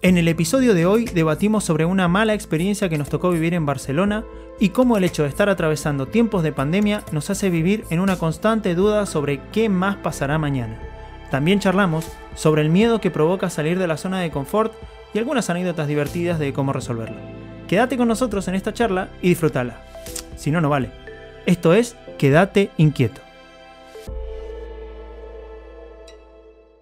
En el episodio de hoy debatimos sobre una mala experiencia que nos tocó vivir en Barcelona y cómo el hecho de estar atravesando tiempos de pandemia nos hace vivir en una constante duda sobre qué más pasará mañana. También charlamos sobre el miedo que provoca salir de la zona de confort y algunas anécdotas divertidas de cómo resolverlo. Quédate con nosotros en esta charla y disfrútala. Si no, no vale. Esto es Quédate inquieto.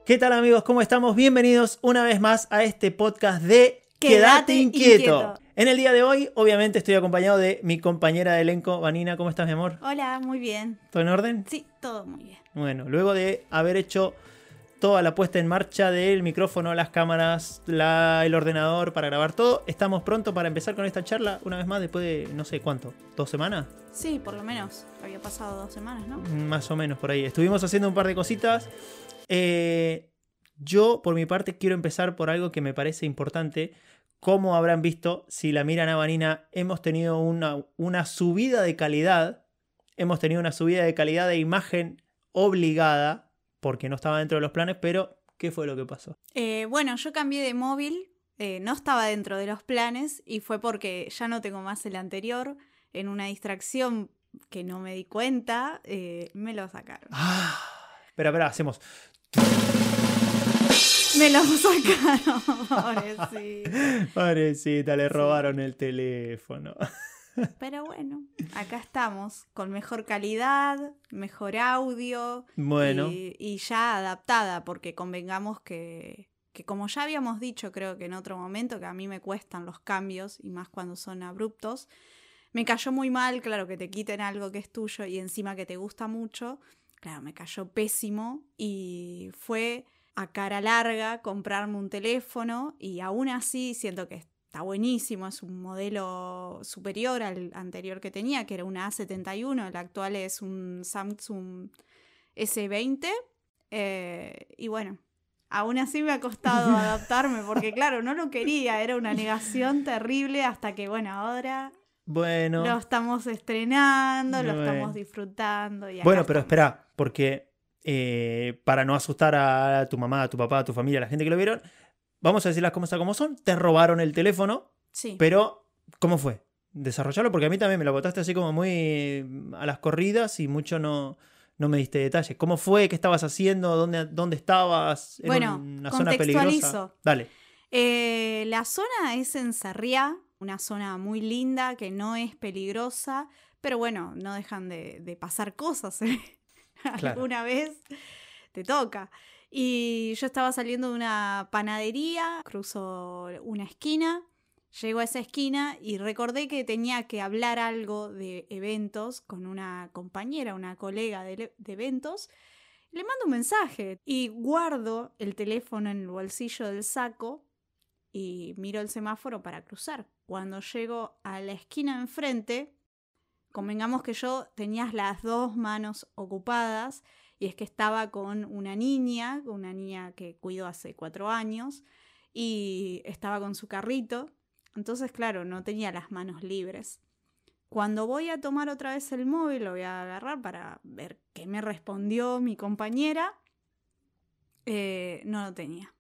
¿Qué tal amigos? ¿Cómo estamos? Bienvenidos una vez más a este podcast de Quédate, inquieto. En el día de hoy, obviamente, estoy acompañado de mi compañera de elenco, Vanina. ¿Cómo estás, mi amor? Hola, muy bien. ¿Todo en orden? Sí, todo muy bien. Bueno, luego de haber hecho toda la puesta en marcha del micrófono, las cámaras, la- el ordenador para grabar todo, estamos pronto para empezar con esta charla una vez más después de no sé cuánto, dos semanas, Sí, por lo menos. Había pasado dos semanas, ¿no? más o menos por ahí. Estuvimos haciendo un par de cositas. Eh, yo, por mi parte, quiero empezar por algo que me parece importante. Como habrán visto, si la miran a Vanina, hemos tenido una, una subida de calidad. Hemos tenido una subida de calidad de imagen obligada, porque no estaba dentro de los planes, pero ¿qué fue lo que pasó? Eh, bueno, yo cambié de móvil. eh, no estaba dentro de los planes y fue porque ya no tengo más el anterior. En una distracción que no me di cuenta, eh, me lo sacaron. Ah, espera, espera, hacemos. Me lo sacaron, pobrecito. Pobrecita, le robaron el teléfono. Pero bueno, acá estamos, con mejor calidad, mejor audio. Bueno, Y, y ya adaptada, porque convengamos que, que como ya habíamos dicho, creo que en otro momento, que a mí me cuestan los cambios, y más cuando son abruptos, me cayó muy mal, claro, que te quiten algo que es tuyo y encima que te gusta mucho, claro, me cayó pésimo y fue a cara larga comprarme un teléfono y aún así siento que está buenísimo, es un modelo superior al anterior que tenía, que era una A71, el actual es un Samsung S20. eh, y bueno, aún así me ha costado adaptarme porque claro, no lo quería, era una negación terrible hasta que bueno, ahora bueno. lo estamos estrenando, lo estamos disfrutando. Y Bueno, pero estamos. espera, porque eh, para no asustar a tu mamá, a tu papá, a tu familia, a la gente que lo vieron, vamos a decir las cosas como son. Te robaron el teléfono, Sí. pero ¿cómo fue? Desarrollarlo, porque a mí también me lo botaste así como muy a las corridas y mucho no, no me diste detalles. ¿Cómo fue? ¿Qué estabas haciendo? ¿Dónde, dónde estabas? ¿Era Bueno, una zona peligrosa? Dale. Eh, la zona es en Sarriá, una zona muy linda que no es peligrosa, pero bueno, no dejan de, de pasar cosas. ¿eh? Claro. Alguna vez te toca. Y yo estaba saliendo de una panadería, cruzo una esquina, llego a esa esquina y recordé que tenía que hablar algo de eventos con una compañera, una colega de, de eventos. Le mando un mensaje y guardo el teléfono en el bolsillo del saco y miro el semáforo para cruzar. Cuando llego a la esquina enfrente, convengamos que yo tenía las dos manos ocupadas y es que estaba con una niña, una niña que cuido hace cuatro años, y estaba con su carrito. Entonces, claro, no tenía las manos libres. Cuando voy a tomar otra vez el móvil, lo voy a agarrar para ver qué me respondió mi compañera, eh, no lo tenía.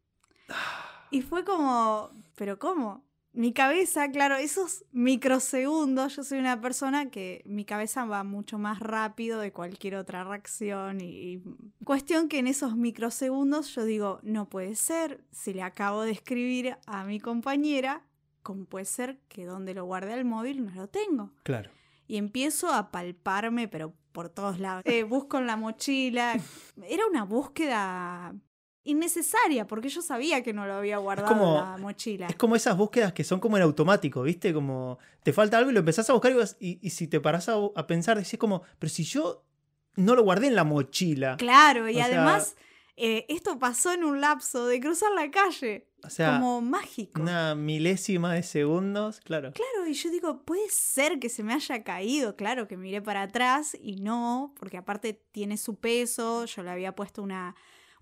Y fue como, ¿pero cómo? Mi cabeza, claro, esos microsegundos, yo soy una persona que mi cabeza va mucho más rápido de cualquier otra reacción y, y cuestión que en esos microsegundos yo digo, no puede ser, si le acabo de escribir a mi compañera, ¿cómo puede ser que donde lo guardé el móvil no lo tengo? Claro. Y empiezo a palparme, pero por todos lados. Eh, busco en la mochila. Era una búsqueda innecesaria, porque yo sabía que no lo había guardado como- en la mochila. Es como esas búsquedas que son como en automático, ¿viste? Como te falta algo y lo empezás a buscar y, vas- y- y si te parás a, a pensar, decís como, pero si yo no lo guardé en la mochila. Claro, y O sea- además eh, esto pasó en un lapso de cruzar la calle, O sea, como mágico. una milésima de segundos, claro. Claro, y yo digo, puede ser que se me haya caído. Claro que miré para atrás y no, porque aparte tiene su peso. Yo le había puesto una,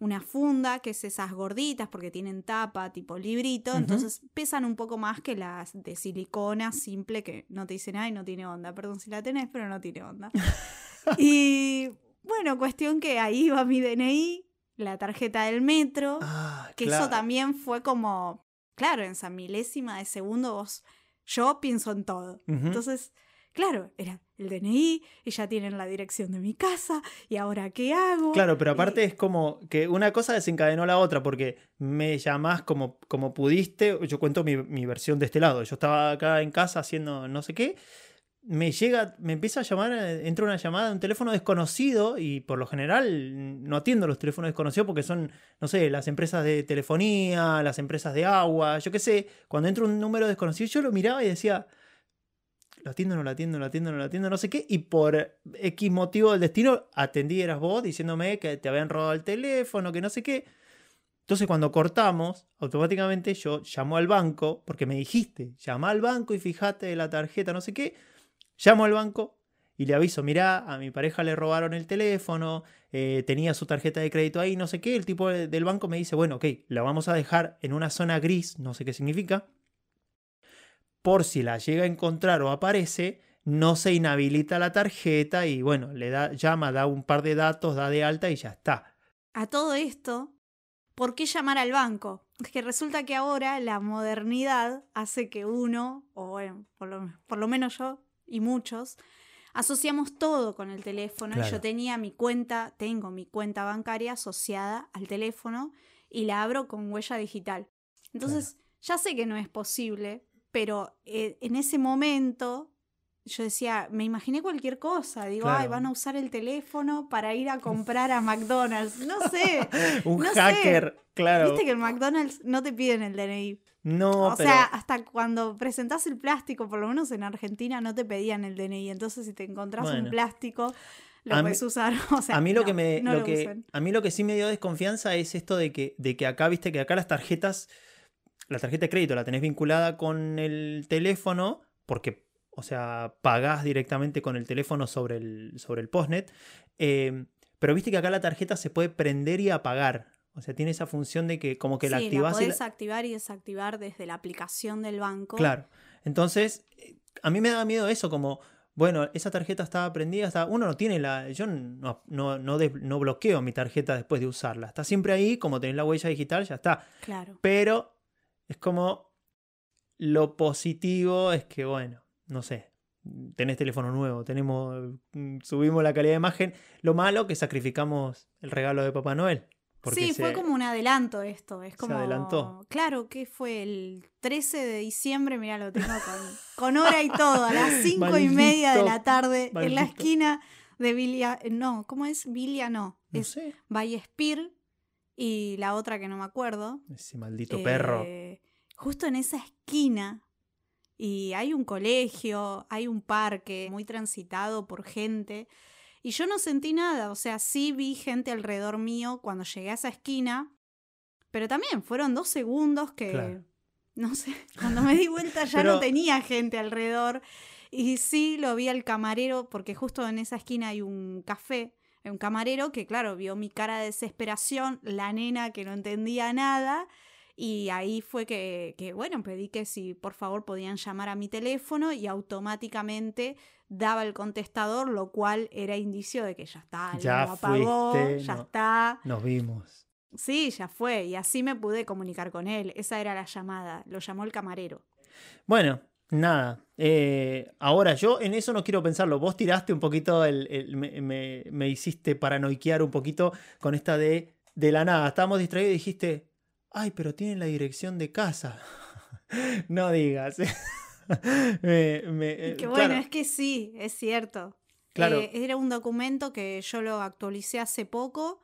una funda, que es esas gorditas, porque tienen tapa tipo librito. Entonces pesan un poco más que las de silicona simple, que no te dicen nada y no tiene onda. Perdón si la tenés, pero no tiene onda. y bueno, cuestión que ahí va mi DNI, la tarjeta del metro. Ah, Que claro. eso también fue como claro, en esa milésima de segundo vos, yo pienso en todo. Entonces, claro, era el DNI, y ya tienen la dirección de mi casa, y ahora qué hago. Claro, pero Y- aparte es como que una cosa desencadenó la otra, porque me llamás como, como pudiste, yo cuento mi, mi versión de este lado, yo estaba acá en casa haciendo no sé qué, me llega, me empieza a llamar, entra una llamada de un teléfono desconocido y por lo general no atiendo los teléfonos desconocidos porque son, no sé, las empresas de telefonía, las empresas de agua, yo qué sé, cuando entra un número desconocido yo lo miraba y decía, lo atiendo, no lo atiendo, lo atiendo, no lo atiendo, no sé qué. Y por X motivo del destino, atendí, eras vos, diciéndome que te habían robado el teléfono, que no sé qué. Entonces, cuando cortamos, automáticamente yo llamo al banco, porque me dijiste, llama al banco y fíjate la tarjeta, no sé qué. Llamo al banco y le aviso, mirá, a mi pareja le robaron el teléfono, eh, tenía su tarjeta de crédito ahí, no sé qué. El tipo de- del banco me dice, bueno, ok, la vamos a dejar en una zona gris, no sé qué significa por si la llega a encontrar o aparece, no se inhabilita la tarjeta y bueno, le da, llama, da un par de datos, da de alta y ya está. A todo esto, ¿por qué llamar al banco? Es que resulta que ahora la modernidad hace que uno, o bueno, por lo, por lo menos yo y muchos, asociamos todo con el teléfono. Claro. yo tenía mi cuenta, tengo mi cuenta bancaria asociada al teléfono y la abro con huella digital. Entonces, ya sé que no es posible, pero eh, en ese momento yo decía, me imaginé cualquier cosa. Digo, Claro. ay, van a usar el teléfono para ir a comprar a McDonald's. No sé. Un No sé. hacker, claro. Viste que en McDonald's no te piden el DNI. No, o pero sea, hasta cuando presentás el plástico, por lo menos en Argentina, no te pedían el DNI. Entonces, si te encontrás Bueno. un plástico, lo A mí- puedes usar. O sea, a mí lo no, que me no lo lo que usen. a mí lo que sí me dio desconfianza es esto de que de que acá viste que acá las tarjetas la tarjeta de crédito la tenés vinculada con el teléfono porque o sea pagás directamente con el teléfono sobre el sobre el postnet eh, pero viste que acá la tarjeta se puede prender y apagar o sea tiene esa función de que como que la activás y podés la- activar y desactivar desde la aplicación del banco. Claro. Entonces, a mí me da miedo eso, como, bueno, esa tarjeta estaba prendida, está, uno no tiene la, yo no, no, no, des- no bloqueo mi tarjeta después de usarla, está siempre ahí, como tenés la huella digital, ya está. Claro. Pero es como, lo positivo es que, bueno, no sé, tenés teléfono nuevo, tenemos, mm, subimos la calidad de imagen, lo malo que sacrificamos el regalo de Papá Noel. porque Sí, se- fue como un adelanto esto. Es se como. adelantó. Claro, que fue el 13 de diciembre, mira, lo tengo con, con hora y todo, a las 5 y media de la Maldito, tarde, en la esquina de Vilia. No, ¿cómo es? Vilia no. No es sé, Vallespir y la otra que no me acuerdo. ese maldito perro. Eh, Justo en esa esquina. Y hay un colegio, hay un parque muy transitado por gente. Y yo no sentí nada, o sea, sí vi gente alrededor mío cuando llegué a esa esquina, pero también fueron dos segundos que, Claro. no sé, cuando me di vuelta ya Pero- no tenía gente alrededor. Y sí lo vi al camarero, porque justo en esa esquina hay un café, un camarero que, claro, vio mi cara de desesperación, la nena que no entendía nada. Y ahí fue que, que, bueno, pedí que si por favor podían llamar a mi teléfono y automáticamente daba el contestador, lo cual era indicio de que ya está, Ya lo apagó, fuiste, ya no. está. Nos vimos. Sí, ya fue. Y así me pude comunicar con él. Esa era la llamada. Lo llamó el camarero. Bueno, nada. eh, ahora, yo en eso no quiero pensarlo. Vos tiraste un poquito, el, el- me, me- me hiciste paranoiquear un poquito con esta de, de la nada. Estábamos distraídos y dijiste, ay, pero tienen la dirección de casa. no digas. Me- Y que eh, bueno, es que sí, es cierto. Claro. Eh, era un documento que yo lo actualicé hace poco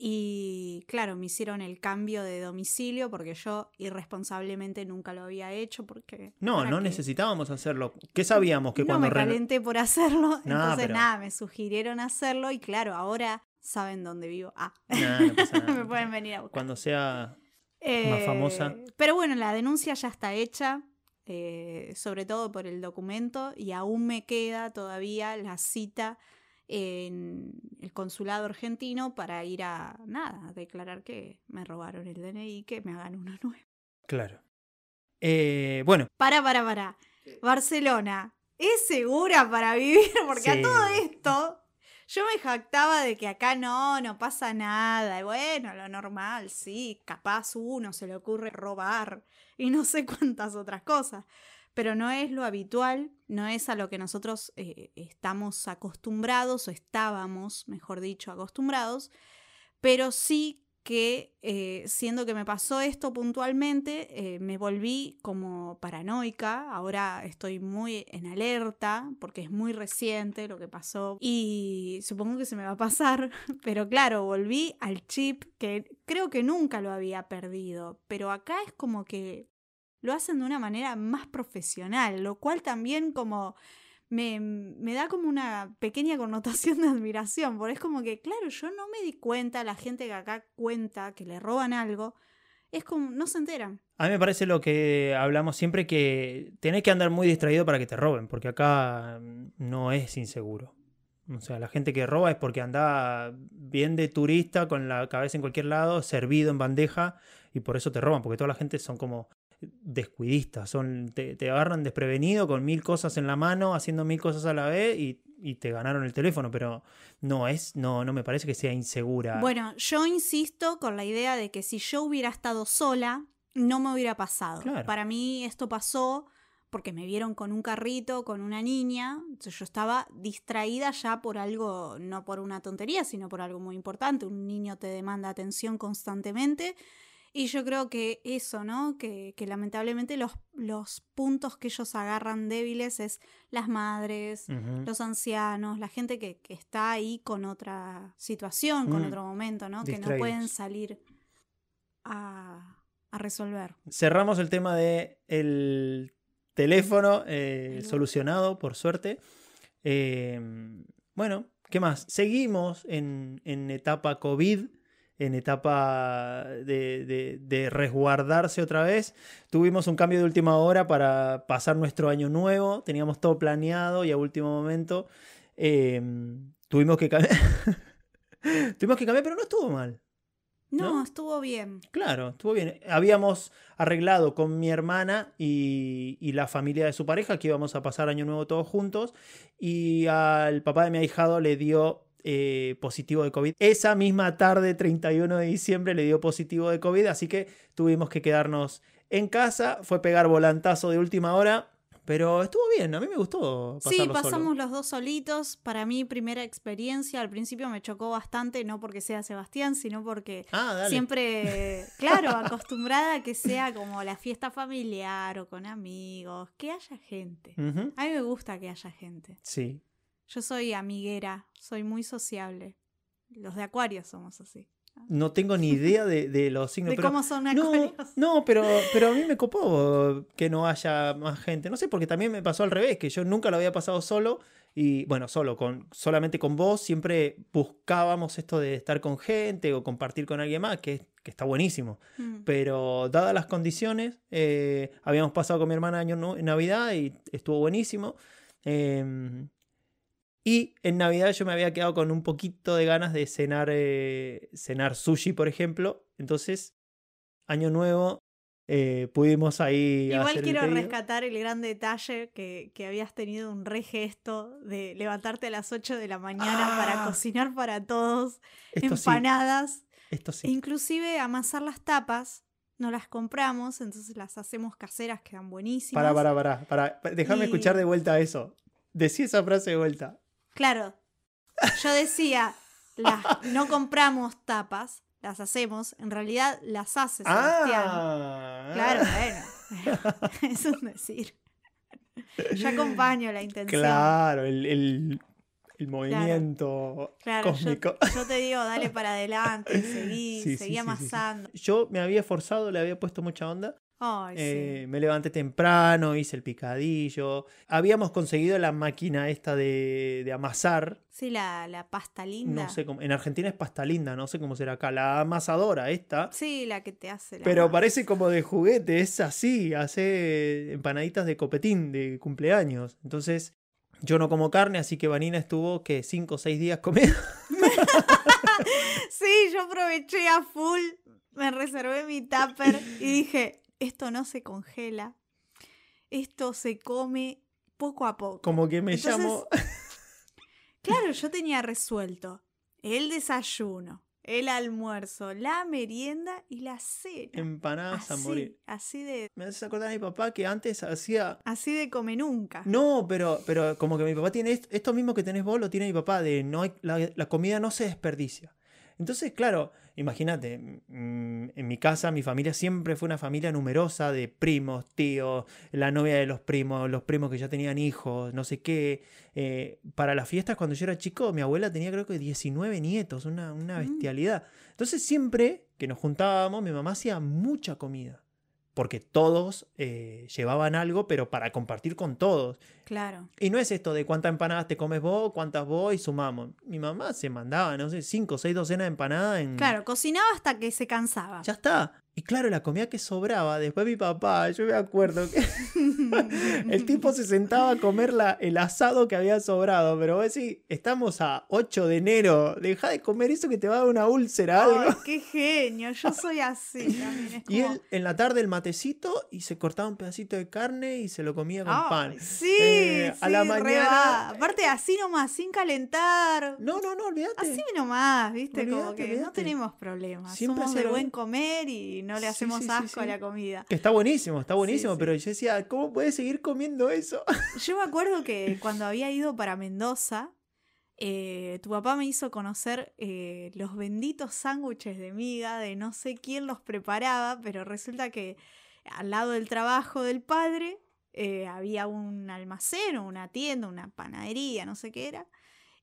y claro, me hicieron el cambio de domicilio porque yo irresponsablemente nunca lo había hecho porque... no, ¿para no qué? necesitábamos hacerlo. ¿Qué sabíamos? Que no cuando me calenté por hacerlo, No, entonces pero- nada, me sugirieron hacerlo y claro, ahora saben dónde vivo. Ah, Nah, no pasa nada. me pueden venir a buscar. Cuando sea más Eh, famosa. Pero bueno, la denuncia ya está hecha, eh, sobre todo por el documento, y aún me queda todavía la cita en el consulado argentino para ir a nada, a declarar que me robaron el DNI, que me hagan uno nuevo. Claro. Eh, bueno, Para, para, para. Barcelona, ¿es segura para vivir? Porque Sí. a todo esto, Yo me jactaba de que acá no, no pasa nada. Y bueno, lo normal, sí, capaz uno se le ocurre robar y no sé cuántas otras cosas. Pero no es lo habitual, no es a lo que nosotros eh, estamos acostumbrados o estábamos, mejor dicho, acostumbrados. Pero sí que eh, siendo que me pasó esto puntualmente, eh, me volví como paranoica, ahora estoy muy en alerta porque es muy reciente lo que pasó y supongo que se me va a pasar, pero claro, volví al chip que creo que nunca lo había perdido, pero acá es como que lo hacen de una manera más profesional, lo cual también como me, me, da como una pequeña connotación de admiración, porque es como que, claro, yo no me di cuenta, la gente que acá cuenta que le roban algo, es como, no se enteran. A mí me parece lo que hablamos siempre, que tenés que andar muy distraído para que te roben, porque acá no es inseguro. O sea, la gente que roba es porque anda bien de turista, con la cabeza en cualquier lado, servido en bandeja, y por eso te roban, porque toda la gente son como descuidistas, son, te, agarran desprevenido con mil cosas en la mano, haciendo mil cosas a la vez y, te ganaron el teléfono, pero no es, no, no me parece que sea insegura. Bueno, yo insisto con la idea de que si yo hubiera estado sola, no me hubiera pasado. Para mí esto pasó porque me vieron con un carrito, con una niña, yo estaba distraída ya por algo, no por una tontería, sino por algo muy importante. Un niño te demanda atención constantemente y yo creo que eso, ¿no? Que, lamentablemente los, los, puntos que ellos agarran débiles es las madres, los ancianos, la gente que, está ahí con otra situación, con mm. otro momento, ¿no? Que no pueden salir a, resolver. Cerramos el tema de el teléfono eh, solucionado, por suerte. Em, bueno, ¿qué más? Seguimos en, en etapa COVID en etapa de, resguardarse otra vez. Tuvimos un cambio de última hora para pasar nuestro año nuevo, teníamos todo planeado y a último momento em, tuvimos que cambiar. tuvimos que cambiar, pero no estuvo mal. No, estuvo bien. Claro, estuvo bien. Habíamos arreglado con mi hermana y, y, la familia de su pareja que íbamos a pasar año nuevo todos juntos y al papá de mi ahijado le dio eh, positivo de COVID. Esa misma tarde, 31 de diciembre, le dio positivo de COVID, así que tuvimos que quedarnos en casa. Fue pegar volantazo de última hora. Pero estuvo bien, a mí me gustó. Sí, pasamos los dos solitos. Para mí, primera experiencia. Al principio me chocó bastante, no porque sea Sebastián, sino porque ah, siempre, claro, acostumbrada a que sea como la fiesta familiar o con amigos, que haya gente. A mí me gusta que haya gente. Sí, yo soy amiguera, soy muy sociable. Los de Acuario somos así. No tengo ni idea de, los signos. de cómo son acuarios. No, pero, pero a mí me copó que no haya más gente. No sé, porque también me pasó al revés, que yo nunca lo había pasado solo. Y bueno, solo, con, solamente con vos, siempre buscábamos esto de estar con gente o compartir con alguien más, que, que está buenísimo. Mm. Pero dadas las condiciones, eh, habíamos pasado con mi hermana año en Navidad y estuvo buenísimo. Eh, y en Navidad yo me había quedado con un poquito de ganas de cenar, eh, cenar sushi, por ejemplo. Entonces, año nuevo, eh, pudimos ahí. Igual quiero rescatar el gran detalle que, habías tenido un re gesto de levantarte a las 8 de la mañana para ah. cocinar para todos, empanadas. Esto sí. Inclusive amasar las tapas. No las compramos, entonces las hacemos caseras, quedan buenísimas. Para, para, para, para. Déjame escuchar de vuelta eso. Decí esa frase de vuelta. Claro, yo decía, no compramos tapas, las hacemos, en realidad las hace Sebastián. Ah. Claro, bueno, es un decir. Yo acompaño la intención. Claro, el, movimiento cósmico. Yo, te digo, dale para adelante, seguí, seguí amasando. Yo me había esforzado, le había puesto mucha onda eh, me levanté temprano, hice el picadillo. Habíamos conseguido la máquina esta de, amasar. Sí, la, pasta linda. No sé en Argentina es pasta linda, no sé cómo será acá. La amasadora esta. Sí, la que te hace. Pero parece como de juguete, es así. Hace empanaditas de copetín de cumpleaños. Entonces, yo no como carne, así que Vanina estuvo que 5 o 6 días comiendo. sí, yo aproveché a full. Me reservé mi tupper y dije, esto no se congela, esto se come poco a poco. Como que me llamo... Claro, yo tenía resuelto el desayuno, el almuerzo, la merienda y la cena. Empanadas a morir. Así de. Me haces acordar a mi papá que antes hacía. Así de come nunca. No, pero, pero como que mi papá tiene esto, esto mismo que tenés vos, lo tiene mi papá, de no hay, la, la comida no se desperdicia. Entonces, claro, imagínate, mm, en mi casa, mi familia siempre fue una familia numerosa de primos, tíos, la novia de los primos, los primos que ya tenían hijos, no sé qué. Eh, para las fiestas, cuando yo era chico, mi abuela tenía creo que 19 nietos, una, una Mm. bestialidad. Entonces, siempre que nos juntábamos, mi mamá hacía mucha comida. Porque todos eh, llevaban algo, pero para compartir con todos. Claro. Y no es esto de cuántas empanadas te comes vos, cuántas vos y sumamos. Mi mamá se mandaba, no sé, cinco o seis docenas de empanadas en... Claro, cocinaba hasta que se cansaba. Ya está. Y claro, la comida que sobraba, después mi papá, yo me acuerdo que el tipo se sentaba a comer la- el asado que había sobrado, pero vos decís, estamos a 8 de enero, deja de comer eso que te va a dar una úlcera, algo. Ay, qué genio, yo soy así también. Es Y él en la tarde el matecito y se cortaba un pedacito de carne y se lo comía con pan. Sí, Eh, a sí, la re mañana-. Aparte, así nomás, sin calentar. No, no, no, olvídate. Así nomás, ¿viste? como que no tenemos problemas. Siempre Somos de buen comer y no le hacemos sí, sí, asco a sí. la comida. Que está buenísimo, está buenísimo, sí. pero yo decía, ¿cómo puedes seguir comiendo eso? Yo me acuerdo que cuando había ido para Mendoza, eh, tu papá me hizo conocer eh, los benditos sándwiches de miga, de no sé quién los preparaba, pero resulta que al lado del trabajo del padre eh, había un almacén o una tienda, una panadería, no sé qué era,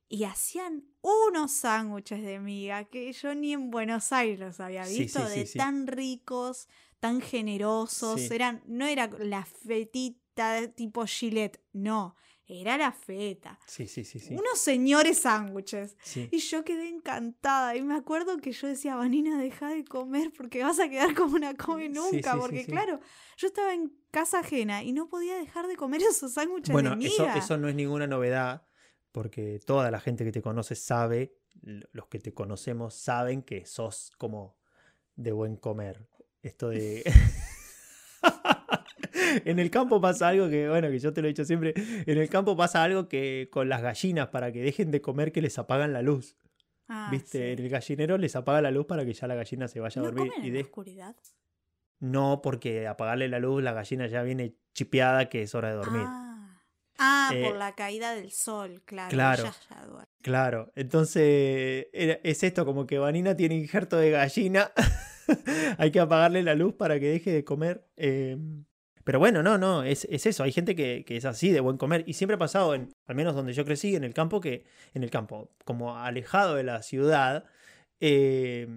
y hacían unos sándwiches de miga que yo ni en Buenos Aires los había visto, sí, sí, de sí. tan ricos, tan generosos, eran, no era la fetita tipo Gillette, no, era la feta. Sí, sí, sí, sí. Unos señores sándwiches. Sí. Y yo quedé encantada. Y me acuerdo que yo decía, Vanina, deja de comer porque vas a quedar como una come nunca. sí, porque claro, yo estaba en casa ajena y no podía dejar de comer esos sándwiches Bueno, de eso, miga. eso no es ninguna novedad, porque toda la gente que te conoce sabe, los que te conocemos saben que sos como de buen comer. Esto de... en el campo pasa algo que, bueno, que yo te lo he dicho siempre, en el campo pasa algo que con las gallinas, para que dejen de comer, que les apagan la luz. Ah, ¿Viste? En el gallinero les apaga la luz para que ya la gallina se vaya a ¿No dormir. comen y en de- la oscuridad? No, porque apagarle la luz, la gallina ya viene chipeada que es hora de dormir. Ah, Ah, Eh, por la caída del sol, claro. claro. Ya, ya duerme. Claro, entonces era- es esto, como que Vanina tiene injerto de gallina, hay que apagarle la luz para que deje de comer. eh, pero bueno, no, no, es, es eso, hay gente que, que es así de buen comer y siempre ha pasado, en, al menos donde yo crecí, en el campo, que en el campo, como alejado de la ciudad, eh,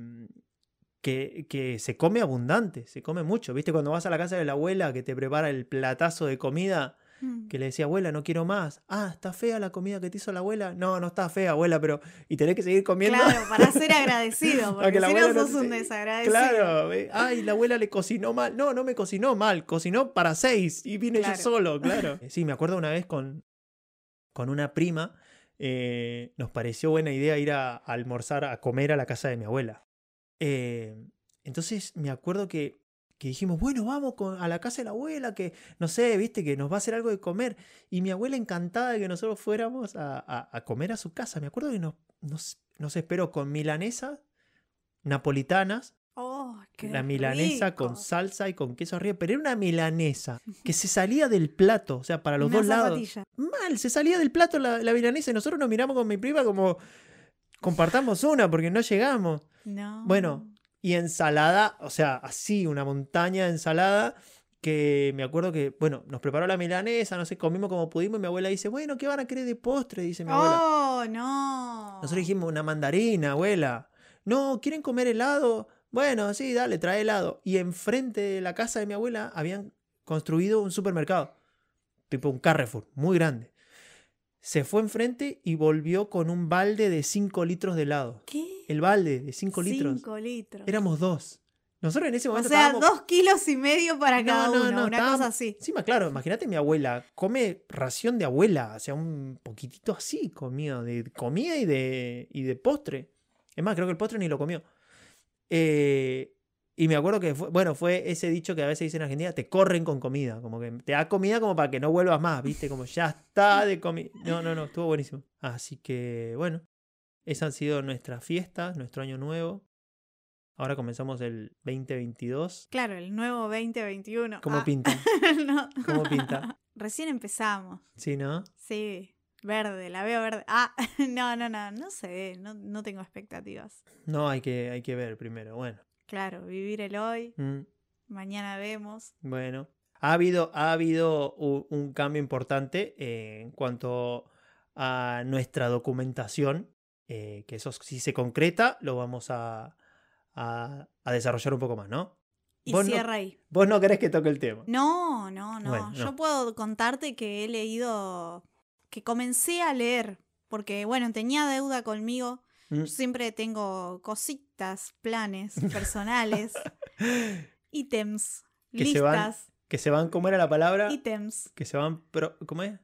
que, que se come abundante, se come mucho, ¿viste? Cuando vas a la casa de la abuela que te prepara el platazo de comida Mm. que le decía, abuela, no quiero más. Ah, ¿está fea la comida que te hizo la abuela? No, no está fea, abuela, pero... Y tenés que seguir comiendo. Claro, para ser agradecido, porque si no sos un desagradecido. Claro, eh, ay, la abuela le cocinó mal. No, no me cocinó mal, cocinó para seis y vine Claro. yo solo, claro. Sí, me acuerdo una vez con, con una prima, eh, nos pareció buena idea ir a, a almorzar, a comer a la casa de mi abuela. Eh, entonces me acuerdo que, que dijimos, bueno, vamos con- a la casa de la abuela, que no sé, viste, que nos va a hacer algo de comer. Y mi abuela encantada de que nosotros fuéramos a, a- a comer a su casa. Me acuerdo que nos, nos, nos esperó con milanesas napolitanas Oh, qué la milanesa rico. con salsa y con queso arriba, pero era una milanesa que se salía del plato, o sea, para los Una dos lados. Mal, se salía del plato la, la milanesa y nosotros nos miramos con mi prima como compartamos una porque no llegamos. No. Bueno, y ensalada, o sea, así, una montaña de ensalada que me acuerdo que, bueno, nos preparó la milanesa, no sé, comimos como pudimos y mi abuela dice, bueno, ¿qué van a querer de postre? Dice mi abuela. Oh, no. Nosotros dijimos una mandarina, abuela. No, ¿quieren comer helado? Bueno, sí, dale, trae helado. Y enfrente de la casa de mi abuela habían construido un supermercado. Tipo un Carrefour, muy grande. Se fue enfrente y volvió con un balde de 5 litros de helado. ¿Qué? El balde de 5 litros. Cinco litros. Éramos dos. Nosotros en ese o momento sea, estábamos... dos kilos y medio para No, cada no, uno, no, una estábamos- cosa así. Encima, claro, imagínate mi abuela, come ración de abuela, o sea, un poquitito así comía, de comida y de, y de postre. Es más, creo que el postre ni lo comió. Eh, Y me acuerdo que, fue, bueno, fue ese dicho que a veces dicen en Argentina, te corren con comida, como que te da comida como para que no vuelvas más, ¿viste? Como ya está de comida. No, no, no, estuvo buenísimo. Así que, bueno, esas han sido nuestras fiestas, nuestro año nuevo. Ahora comenzamos el 2022. Claro, el nuevo 2021. ¿Cómo Ah, pinta? no. ¿Cómo pinta? Recién empezamos. Sí, ¿no? Sí, verde, la veo verde. Ah, no, no, no, no sé, no, no tengo expectativas. No, hay que, hay que ver primero. Bueno. Claro, vivir el hoy, mm, mañana vemos. Bueno. Ha habido, ha habido un, cambio importante eh, en cuanto a nuestra documentación, eh, que eso si se concreta lo vamos a, a- a desarrollar un poco más, ¿no? Y Vos no- cierra ahí. Vos no querés que toque el tema. No, no, no. Bueno, Yo no. puedo contarte que he leído, que comencé a leer, porque bueno, tenía deuda conmigo. Mm. Yo siempre tengo cositas, planes personales, ítems, Que se van- listas, Que se van, ¿cómo era la palabra? ítems, Que se van, pro- ¿cómo es?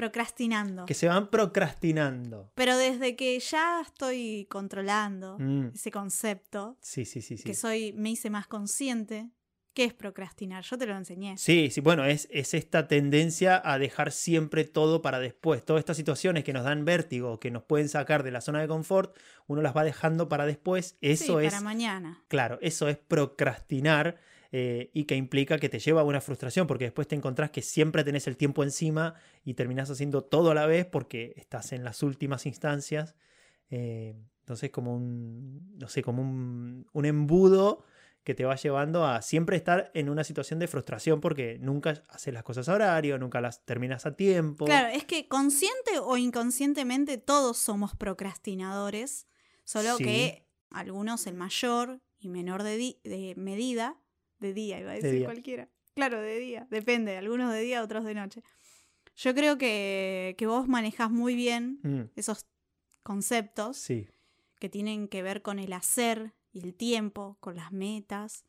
Procrastinando. Que se van procrastinando. Pero desde que ya estoy controlando Mm, ese concepto, Sí, sí, sí, sí. que soy, me hice más consciente, ¿qué es procrastinar? Yo te lo enseñé. Sí, sí, bueno, es, es esta tendencia a dejar siempre todo para después. Todas estas situaciones que nos dan vértigo, que nos pueden sacar de la zona de confort, uno las va dejando para después. Eso sí, es, para mañana. claro, eso es procrastinar eh, y que implica que te lleva a una frustración porque después te encontrás que siempre tenés el tiempo encima y terminás haciendo todo a la vez porque estás en las últimas instancias. Eh, entonces, como un, no sé, como un, un embudo que te va llevando a siempre estar en una situación de frustración porque nunca haces las cosas a horario, nunca las terminas a tiempo. Claro, es que consciente o inconscientemente todos somos procrastinadores, solo Sí. que algunos en mayor y menor de, de medida, de día iba a De decir cualquiera. Claro, de día, depende, algunos de día, otros de noche. Yo creo que, que vos manejás muy bien Mm, esos conceptos sí. que tienen que ver con el hacer y el tiempo, con las metas.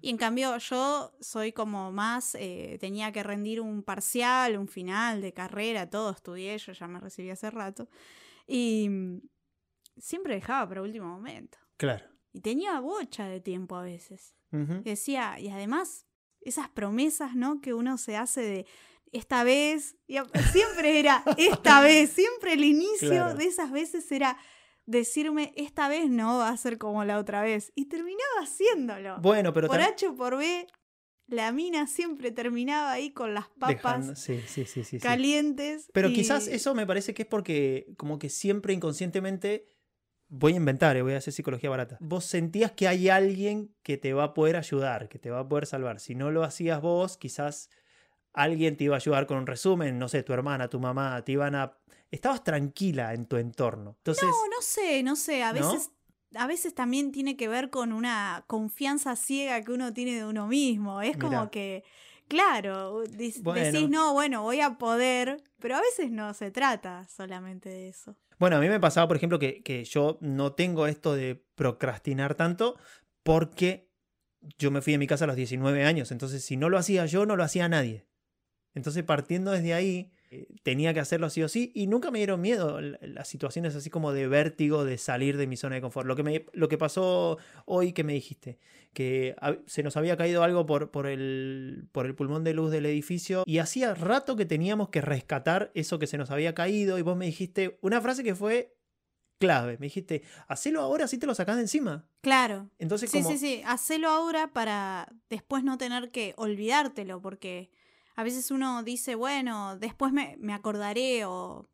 Y en cambio yo soy como más, eh, tenía que rendir un parcial, un final de carrera, todo estudié, yo ya me recibí hace rato. Y mm, siempre dejaba para último momento. Claro. Y tenía bocha de tiempo a veces. Decía, y además, esas promesas, ¿no? Que uno se hace de esta vez, y siempre era esta vez, siempre el inicio Claro. de esas veces era decirme, esta vez no va a ser como la otra vez. Y terminaba haciéndolo. Bueno, pero por H o por B, la mina siempre terminaba ahí con las papas dejando- sí, sí, sí, sí, sí. calientes. Pero y- quizás eso me parece que es porque como que siempre inconscientemente voy a inventar, eh, voy a hacer psicología barata. Vos sentías que hay alguien que te va a poder ayudar, que te va a poder salvar. Si no lo hacías vos, quizás alguien te iba a ayudar con un resumen, no sé, tu hermana, tu mamá, te iban a... Estabas tranquila en tu entorno. Entonces, No, no sé, no sé. A ¿No? veces, a veces también tiene que ver con una confianza ciega que uno tiene de uno mismo. Es como Mirá. que, claro, Bueno. decís, no, bueno, voy a poder, pero a veces no se trata solamente de eso. Bueno, a mí me pasaba, por ejemplo, que, que yo no tengo esto de procrastinar tanto porque yo me fui de mi casa a los 19 años. Entonces, si no lo hacía yo, no lo hacía nadie. Entonces, partiendo desde ahí, tenía que hacerlo sí o sí y nunca me dieron miedo las situaciones así como de vértigo, de salir de mi zona de confort. Lo que, me, lo que pasó hoy que me dijiste, que se nos había caído algo por, por, el, por el pulmón de luz del edificio y hacía rato que teníamos que rescatar eso que se nos había caído y vos me dijiste una frase que fue clave. Me dijiste, hacelo ahora si te lo sacás de encima. Claro. Entonces, Sí, como... sí, sí. Hacelo ahora para después no tener que olvidártelo, porque a veces uno dice, bueno, después me, me acordaré o,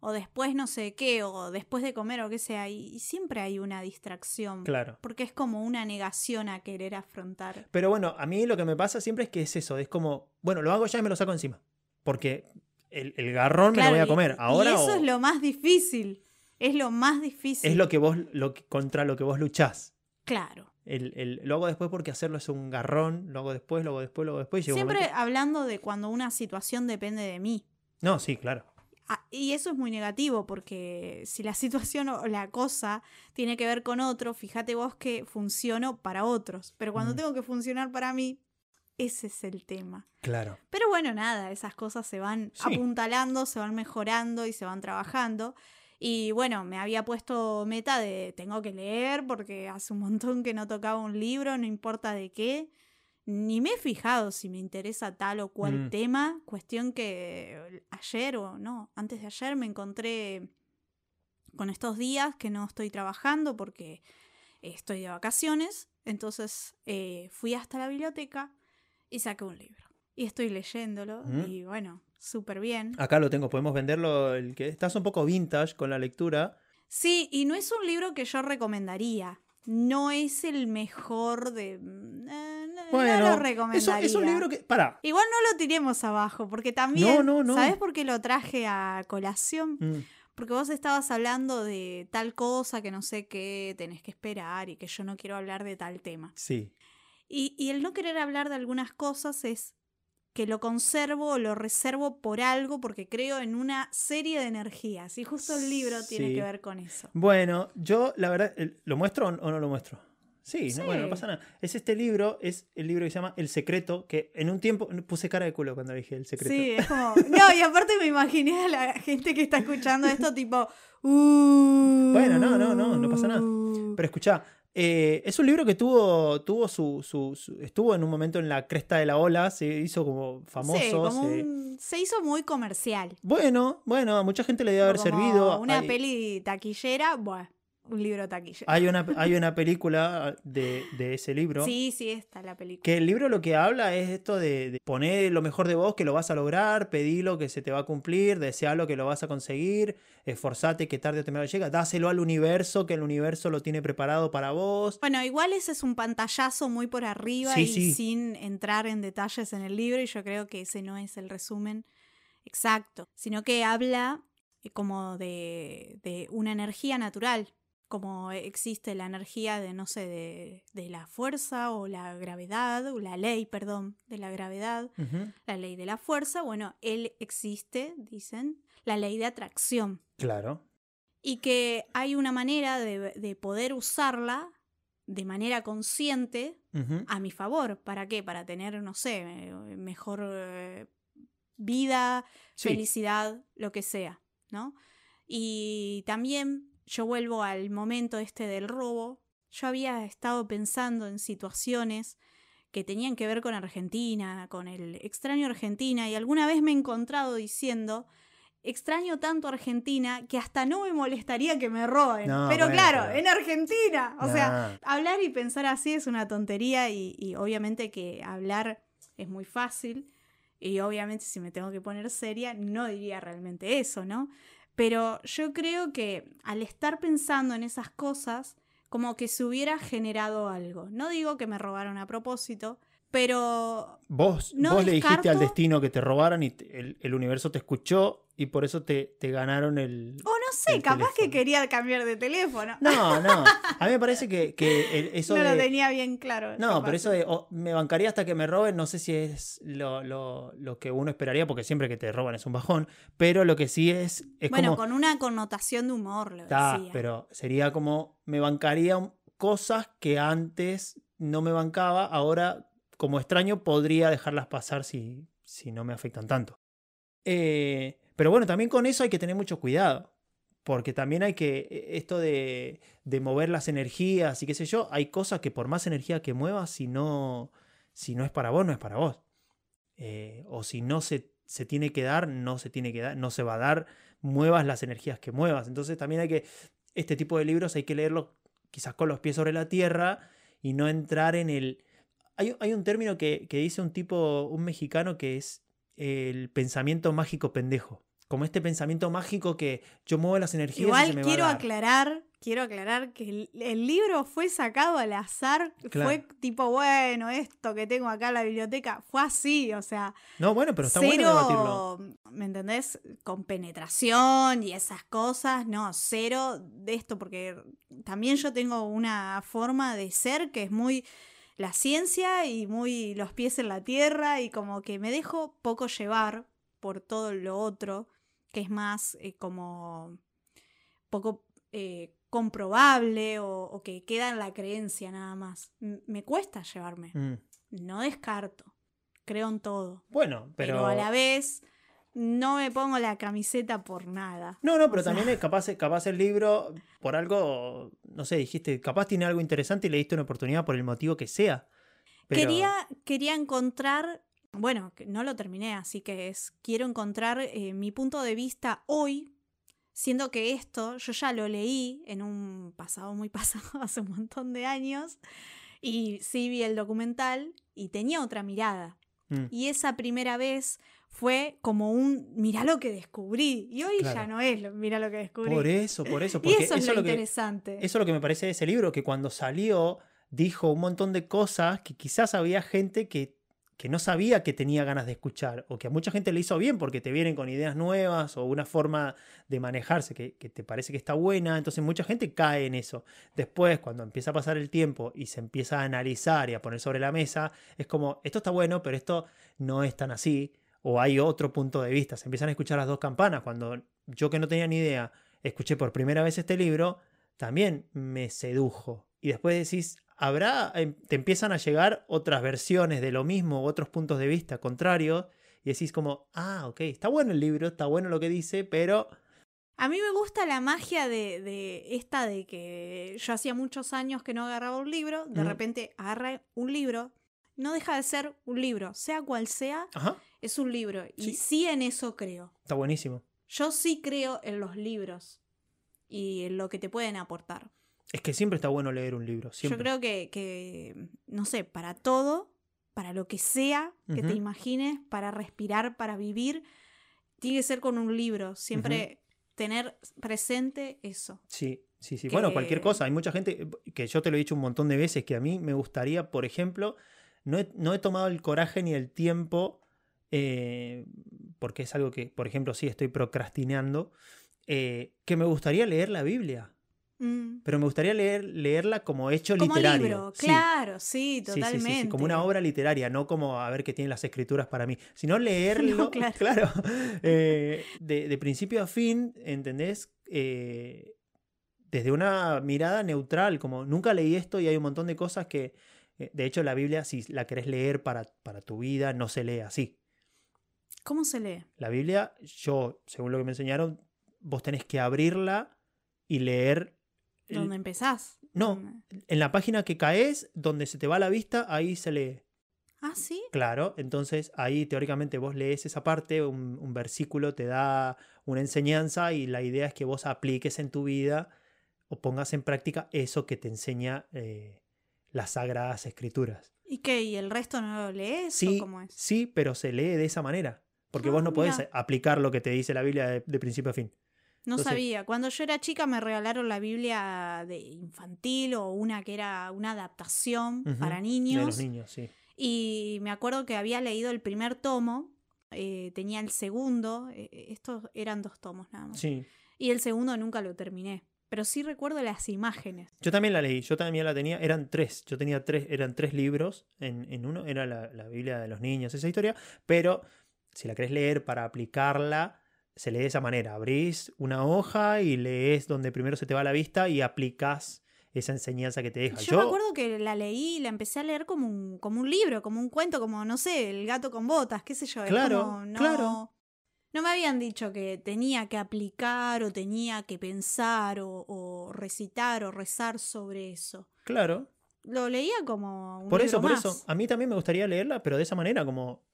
o después no sé qué, o después de comer o qué sea, y, y siempre hay una distracción. Claro. Porque es como una negación a querer afrontar. Pero bueno, a mí lo que me pasa siempre es que es eso, es como, bueno, lo hago ya y me lo saco encima. Porque el, el garrón me lo voy a comer. y Ahora eso o- es lo más difícil. Es lo más difícil. es lo que vos, lo que- contra lo que vos luchás. Claro. El, el- lo hago después porque hacerlo es un garrón, lo hago después, lo hago después, lo hago después. Siempre momento- hablando de cuando una situación depende de mí. No, sí, claro. Ah, Y eso es muy negativo porque si la situación o la cosa tiene que ver con otro, fíjate vos que funciono para otros. Pero cuando Mm. tengo que funcionar para mí, ese es el tema. Claro. Pero bueno, nada, esas cosas se van Sí. apuntalando, se van mejorando y se van trabajando. Y bueno, me había puesto meta de tengo que leer porque hace un montón que no tocaba un libro, no importa de qué. Ni me he fijado si me interesa tal o cual Mm. tema. Cuestión que ayer o no, antes de ayer me encontré con estos días que no estoy trabajando porque estoy de vacaciones. Entonces eh, fui hasta la biblioteca y saqué un libro. Y estoy leyéndolo Mm. y bueno, súper bien. Acá lo tengo, podemos venderlo. El que estás un poco vintage con la lectura. Sí, y no es un libro que yo recomendaría. No es el mejor de... mm, eh, no- Bueno, no lo recomendaría. es un libro que. Pará. Igual no lo tiremos abajo, porque también... No, no, no. ¿Sabes por qué lo traje a colación? Mm, Porque vos estabas hablando de tal cosa que no sé qué tenés que esperar y que yo no quiero hablar de tal tema. sí. Y, y el no querer hablar de algunas cosas es que lo conservo o lo reservo por algo porque creo en una serie de energías. Y justo el libro tiene que ver con eso. Bueno, yo la verdad, ¿lo muestro o o no lo muestro? Sí, Sí. No, bueno, no pasa nada. Es este libro, es el libro que se llama El Secreto, que en un tiempo puse cara de culo cuando dije El Secreto. Sí, es como. No, y aparte me imaginé a la gente que está escuchando esto, tipo. "Uh". Bueno, no, no, no, no pasa nada. Pero escuchá, eh, es un libro que tuvo, tuvo su, su- su- Estuvo en un momento en la cresta de la ola, se hizo como famoso. Sí, como se- un- se hizo muy comercial. Bueno, bueno, a mucha gente le debe haber Como servido. Una peli taquillera, bueno, un libro taquillera. Hay una, hay una película de, de ese libro. Sí, sí, está la película. Que el libro lo que habla es esto de, de poner lo mejor de vos que lo vas a lograr, pedilo que se te va a cumplir, desealo que lo vas a conseguir, esforzate que tarde o temprano llega, dáselo al universo que el universo lo tiene preparado para vos. Bueno, igual ese es un pantallazo muy por arriba Sí, y sí. sin entrar en detalles en el libro, y yo creo que ese no es el resumen exacto, sino que habla como de, de una energía natural, como existe la energía de, no sé, de, de la fuerza o la gravedad, o la ley, perdón, de la gravedad, la ley de la fuerza, bueno, él existe, dicen, la ley de atracción Claro. y que hay una manera de, de poder usarla de manera consciente a mi favor. ¿Para qué? Para tener, no sé, eh, mejor eh, vida, Sí. felicidad, lo que sea, ¿no? Y también yo vuelvo al momento este del robo. Yo había estado pensando en situaciones que tenían que ver con Argentina, con el extraño Argentina, y alguna vez me he encontrado diciendo, extraño tanto Argentina que hasta no me molestaría que me roben. No, pero bueno, claro, pero- en Argentina. O sea, hablar y pensar así es una tontería y, y obviamente que hablar es muy fácil y obviamente si me tengo que poner seria no diría realmente eso, ¿no? Pero yo creo que al estar pensando en esas cosas, como que se hubiera generado algo. No digo que me robaron a propósito, pero Vos, No vos le dijiste al destino que te robaran y te- el, el universo te escuchó y por eso te, te ganaron el... o no sé, capaz que quería cambiar de teléfono. No, no. A mí me parece que, que el- eso no de... lo tenía bien claro. No, pero eso de oh, me bancaría hasta que me roben, no sé si es lo, lo- lo que uno esperaría, porque siempre que te roban es un bajón, pero lo que sí es, es Bueno, como... con una connotación de humor, lo Ta, decía. pero sería como me bancaría cosas que antes no me bancaba, ahora como extraño podría dejarlas pasar si, si no me afectan tanto. Eh, pero bueno, también con eso hay que tener mucho cuidado. Porque también hay que, e, esto de, de mover las energías y qué sé yo, hay cosas que por más energía que muevas, si no, si no es para vos, no es para vos. Eh, o si no se, se tiene que dar, no se tiene que dar, no se va a dar, muevas las energías que muevas. Entonces también hay que, este tipo de libros hay que leerlos quizás con los pies sobre la tierra y no entrar en el... Hay, hay un término que, que dice un tipo, un mexicano, que es el pensamiento mágico pendejo. Como este pensamiento mágico que yo muevo las energías. y se Igual me va a quiero dar. aclarar, quiero aclarar que el, el libro fue sacado al azar, Claro. fue tipo, bueno, esto que tengo acá en la biblioteca, fue así, o sea, No, bueno, pero está bueno debatirlo. cero, ¿me entendés? Con penetración y esas cosas, no, cero de esto, porque también yo tengo una forma de ser que es muy la ciencia y muy los pies en la tierra y como que me dejo poco llevar por todo lo otro, que es más eh, como poco eh, comprobable o, o que queda en la creencia nada más. M- me cuesta llevarme, Mm. no descarto, creo en todo. Bueno, Pero, pero... a la vez no me pongo la camiseta por nada. No, no, pero O sea- también es capaz, capaz el libro, por algo, no sé, dijiste, capaz tiene algo interesante y le diste una oportunidad por el motivo que sea. Pero- Quería, quería encontrar, bueno, no lo terminé, así que es, quiero encontrar eh, mi punto de vista hoy, siendo que esto yo ya lo leí en un pasado muy pasado, hace un montón de años, y sí vi el documental y tenía otra mirada. Mm, Y esa primera vez fue como un, mira lo que descubrí, y hoy ya no es, lo- mira lo que descubrí. Por eso, por eso, y porque eso es lo, lo que, interesante. eso es lo que me parece de ese libro, que cuando salió dijo un montón de cosas que quizás había gente que, que no sabía que tenía ganas de escuchar, o que a mucha gente le hizo bien porque te vienen con ideas nuevas o una forma de manejarse que, que te parece que está buena, entonces mucha gente cae en eso. Después, cuando empieza a pasar el tiempo y se empieza a analizar y a poner sobre la mesa, es como, esto está bueno, pero esto no es tan así, o hay otro punto de vista, se empiezan a escuchar las dos campanas, cuando yo que no tenía ni idea, escuché por primera vez este libro, también me sedujo. Y después decís, habrá, em, te empiezan a llegar otras versiones de lo mismo, otros puntos de vista contrarios, y decís como, ah, ok, está bueno el libro, está bueno lo que dice, pero... A mí me gusta la magia de, de esta de que yo hacía muchos años que no agarraba un libro, de repente agarra un libro, no deja de ser un libro, sea cual sea, Ajá, es un libro. Y Sí. en eso creo. está buenísimo. Yo sí creo en los libros y en lo que te pueden aportar. Es que siempre está bueno leer un libro, siempre. Yo creo que, que, no sé, para todo, para lo que sea que te imagines, para respirar, para vivir, tiene que ser con un libro. Siempre tener presente eso. Sí, sí, sí. Bueno, cualquier cosa. Hay mucha gente que yo te lo he dicho un montón de veces que a mí me gustaría, por ejemplo, no he, no he tomado el coraje ni el tiempo, eh, porque es algo que, por ejemplo, sí estoy procrastinando, eh, que me gustaría leer la Biblia. Mm. Pero me gustaría leer, leerla como hecho Como literario. libro, Sí. claro, sí, Sí, sí, totalmente. como una obra literaria, no como a ver qué tienen las escrituras para mí, sino leerlo, No, claro. eh, de, de principio a fin, ¿entendés? Eh, desde una mirada neutral, como nunca leí esto y hay un montón de cosas que, de hecho, la Biblia, si la querés leer para, para tu vida, no se lee así. ¿Cómo se lee? La Biblia, yo, según lo que me enseñaron, vos tenés que abrirla y leer. el- ¿Dónde empezás? No, ¿Dónde? en la página que caes, donde se te va la vista, ahí se lee. Ah, sí. Claro, entonces ahí teóricamente vos lees esa parte, un, un versículo te da una enseñanza y la idea es que vos apliques en tu vida o pongas en práctica eso que te enseña eh, las sagradas escrituras. ¿Y qué? ¿Y el resto no lo lees? Sí, ¿O cómo es? sí, pero se lee de esa manera, porque Ah, vos no podés mira. aplicar lo que te dice la Biblia de, de principio a fin. No entonces- sabía. Cuando yo era chica me regalaron la Biblia de infantil o una que era una adaptación para De niños. los niños, sí. Y me acuerdo que había leído el primer tomo, eh, tenía el segundo, eh, estos eran dos tomos nada más. Sí. Y el segundo nunca lo terminé. Pero sí recuerdo las imágenes. Yo también la leí, yo también la tenía, eran tres, yo tenía tres, eran tres libros, en, en uno era la, la Biblia de los niños, esa historia, pero si la querés leer para aplicarla, se lee de esa manera, abrís una hoja y lees donde primero se te va la vista y aplicás esa enseñanza que te deja. Yo, me acuerdo que la leí y la empecé a leer como un, como un libro, como un cuento, como, no sé, El gato con botas, qué sé yo. Claro, como, no, claro. No me habían dicho que tenía que aplicar o tenía que pensar o, o recitar o rezar sobre eso. Claro, Lo leía como un por libro eso, por más. eso, a mí también me gustaría leerla, pero de esa manera, como,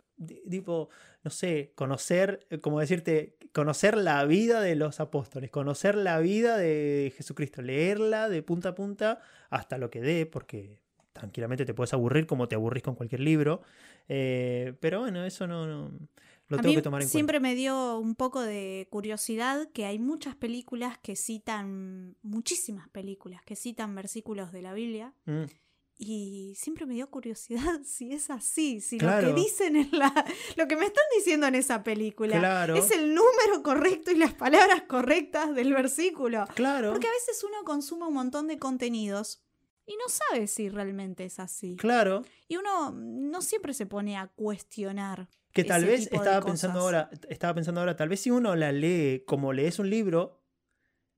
tipo, no sé, conocer, eh, como decirte, conocer la vida de los apóstoles, conocer la vida de Jesucristo, leerla de punta a punta hasta lo que dé, porque tranquilamente te puedes aburrir como te aburrís con cualquier libro, eh, pero bueno, eso no, no- lo a tengo mí que tomar en siempre me dio un poco de curiosidad que hay muchas películas que citan, muchísimas películas que citan versículos de la Biblia. cuenta. Mm, Y siempre me dio curiosidad si es así, si Claro. lo que dicen en la. lo que me están diciendo en esa película Claro. es el número correcto y las palabras correctas del versículo. claro, Porque a veces uno consume un montón de contenidos y no sabe si realmente es así. claro. Y uno no siempre se pone a cuestionar. Que tal ese vez tipo estaba pensando ahora, estaba pensando ahora, tal vez si uno la lee como lees un libro,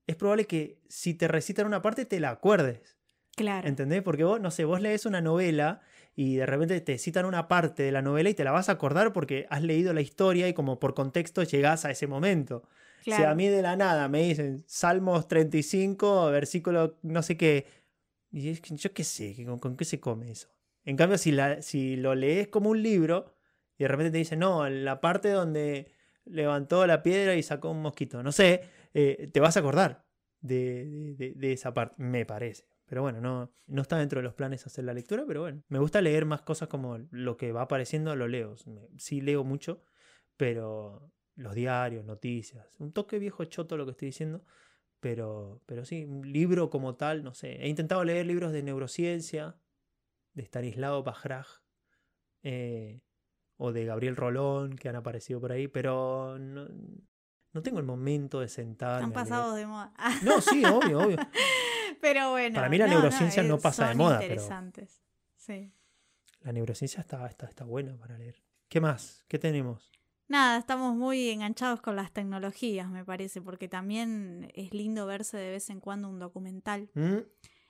es probable que si te recitan una parte te la acuerdes. Claro. ¿Entendés? Porque vos, no sé, vos lees una novela y de repente te citan una parte de la novela y te la vas a acordar porque has leído la historia y como por contexto llegás a ese momento. Si a mí de la nada me dicen Salmos 35, versículo no sé qué, y yo qué sé, ¿con, qué se come eso? En cambio, si, la, si lo lees como un libro y de repente te dicen, no, la parte donde levantó la piedra y sacó un mosquito, no sé, eh, te vas a acordar de, de, esa parte, me parece. Pero bueno, no, no está dentro de los planes hacer la lectura, pero bueno, me gusta leer más cosas como lo que va apareciendo, lo leo. Sí leo mucho, pero los diarios, noticias, un toque viejo choto lo que estoy diciendo, pero, pero sí, un libro como tal, no sé. He intentado leer libros de neurociencia, de Stanislao Bajraj, eh, o de Gabriel Rolón, que han aparecido por ahí, pero no, no tengo el momento de sentarme. Han pasado de moda. No, sí, obvio, obvio. Pero bueno. Para mí la neurociencia no, pasa de moda. Interesantes. Sí. La neurociencia está, está, está buena para leer. ¿Qué más? ¿Qué tenemos? Nada, estamos muy enganchados con las tecnologías, me parece, porque también es lindo verse de vez en cuando un documental. ¿Mm?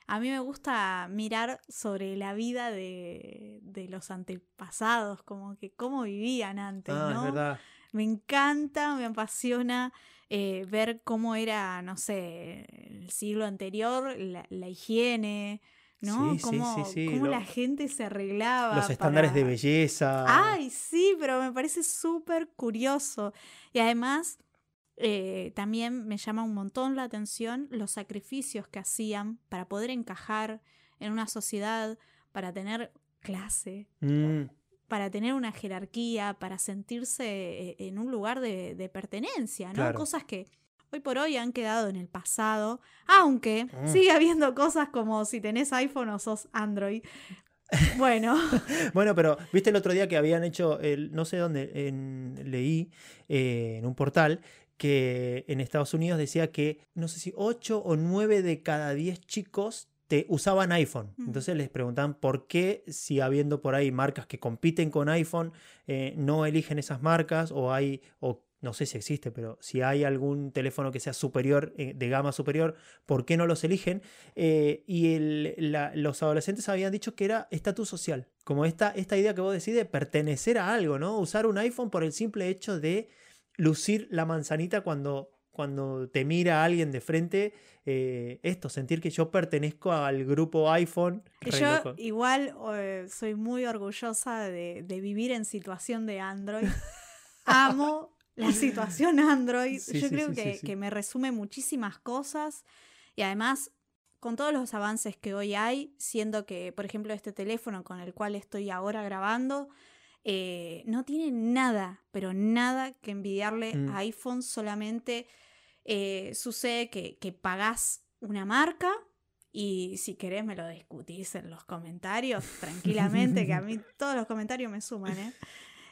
A mí me gusta mirar sobre la vida de, de, los antepasados, como que cómo vivían antes, ah, ¿no? Es verdad. Me encanta, me apasiona eh, ver cómo era, no sé, el siglo anterior, la, higiene, ¿no? Sí, cómo, sí, sí, cómo la gente se arreglaba. Los estándares de belleza. Ay, sí, pero me parece súper curioso. Y además, eh, también me llama un montón la atención los sacrificios que hacían para poder encajar en una sociedad, para tener clase, mm. Para tener una jerarquía, para sentirse eh, en un lugar de, pertenencia, ¿no? Cosas que hoy por hoy han quedado en el pasado, aunque mm. sigue habiendo cosas como si tenés iPhone o sos Android. Bueno. bueno, pero viste el otro día que habían hecho, el, no sé dónde, en, leí eh, en un portal que en Estados Unidos decía que, no sé si 8 o 9 de cada 10 chicos te usaban iPhone. Entonces les preguntaban por qué, si habiendo por ahí marcas que compiten con iPhone, eh, no eligen esas marcas o hay, o no sé si existe, pero si hay algún teléfono que sea superior, eh, de gama superior, ¿por qué no los eligen? Eh, y los adolescentes habían dicho que era estatus social, como esta, esta idea que vos decís de pertenecer a algo, ¿no? Usar un iPhone por el simple hecho de lucir la manzanita cuando, cuando te mira alguien de frente. Eh, esto, sentir que yo pertenezco al grupo iPhone. Yo igual eh, soy muy orgullosa de, vivir en situación de Android. Amo la situación Android. yo creo que, que me resume muchísimas cosas y además con todos los avances que hoy hay, siendo que, por ejemplo, este teléfono con el cual estoy ahora grabando, eh, no tiene nada, pero nada que envidiarle mm. a iPhone, solamente eh, sucede que, que pagás una marca y si querés me lo discutís en los comentarios tranquilamente, que a mí todos los comentarios me suman, ¿eh?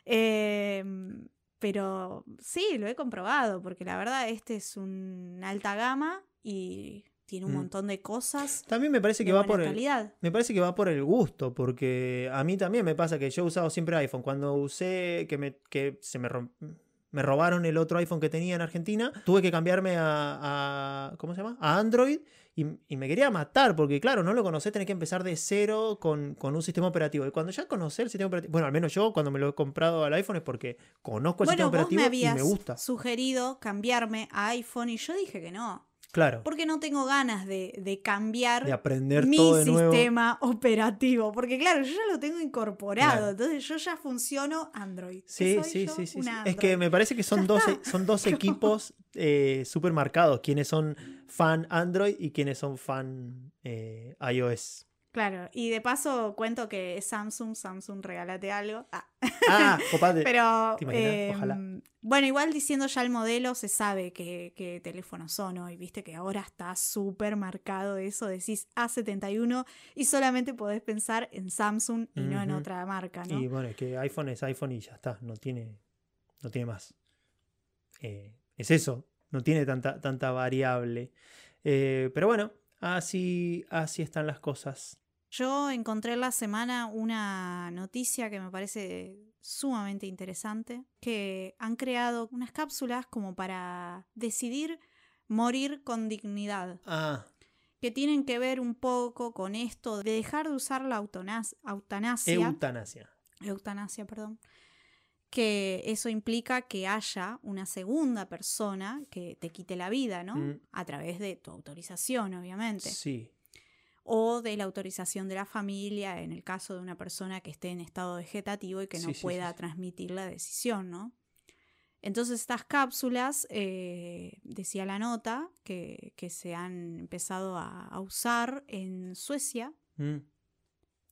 Em, pero sí, lo he comprobado, porque la verdad este es un alta gama y tiene un mm. montón de cosas. También me parece que va por el me parece que va por el gusto, porque a mí también me pasa que yo he usado siempre iPhone. Cuando usé que me que se me me robaron el otro iPhone que tenía en Argentina, tuve que cambiarme a, ¿cómo se llama? A Android y, me quería matar, porque claro, no lo conocé, tenés que empezar de cero con, un sistema operativo. Y cuando ya conocí el sistema operativo, bueno, al menos yo cuando me lo he comprado al iPhone es porque conozco el sistema operativo y me gusta. sugerido cambiarme a iPhone y yo dije que no. Claro. Porque no tengo ganas de, cambiar de aprender mi todo de sistema operativo. Porque claro, yo ya lo tengo incorporado. Entonces yo ya funciono Android. Sí, sí, sí, sí, Es que me parece que son, dos, son dos equipos eh, súper marcados. Quienes son fan Android y quienes son fan eh, iOS. Claro, y de paso cuento que Samsung, Samsung, regálate algo. Ah, ah Pero, em, bueno, igual diciendo ya el modelo, se sabe qué, qué teléfonos son hoy, viste que ahora está súper marcado eso, decís A71 y solamente podés pensar en Samsung y no en otra marca, ¿no? Y bueno, es que iPhone es iPhone y ya está, no tiene, no tiene más. Eh, es eso, no tiene tanta, tanta variable. Eh, pero bueno, así, así están las cosas. Yo encontré la semana una noticia que me parece sumamente interesante, que han creado unas cápsulas como para decidir morir con dignidad. Ah. que tienen que ver un poco con esto de dejar de usar la eutanas- eutanasia. Eutanasia. eutanasia, perdón, que eso implica que haya una segunda persona que te quite la vida, ¿no? Mm. A través de tu autorización, obviamente. Sí. O de la autorización de la familia en el caso de una persona que esté en estado vegetativo y que no Sí, sí, sí, pueda sí. transmitir la decisión, ¿no? Entonces estas cápsulas, eh, decía la nota, que, que se han empezado a, a usar en Suecia Mm.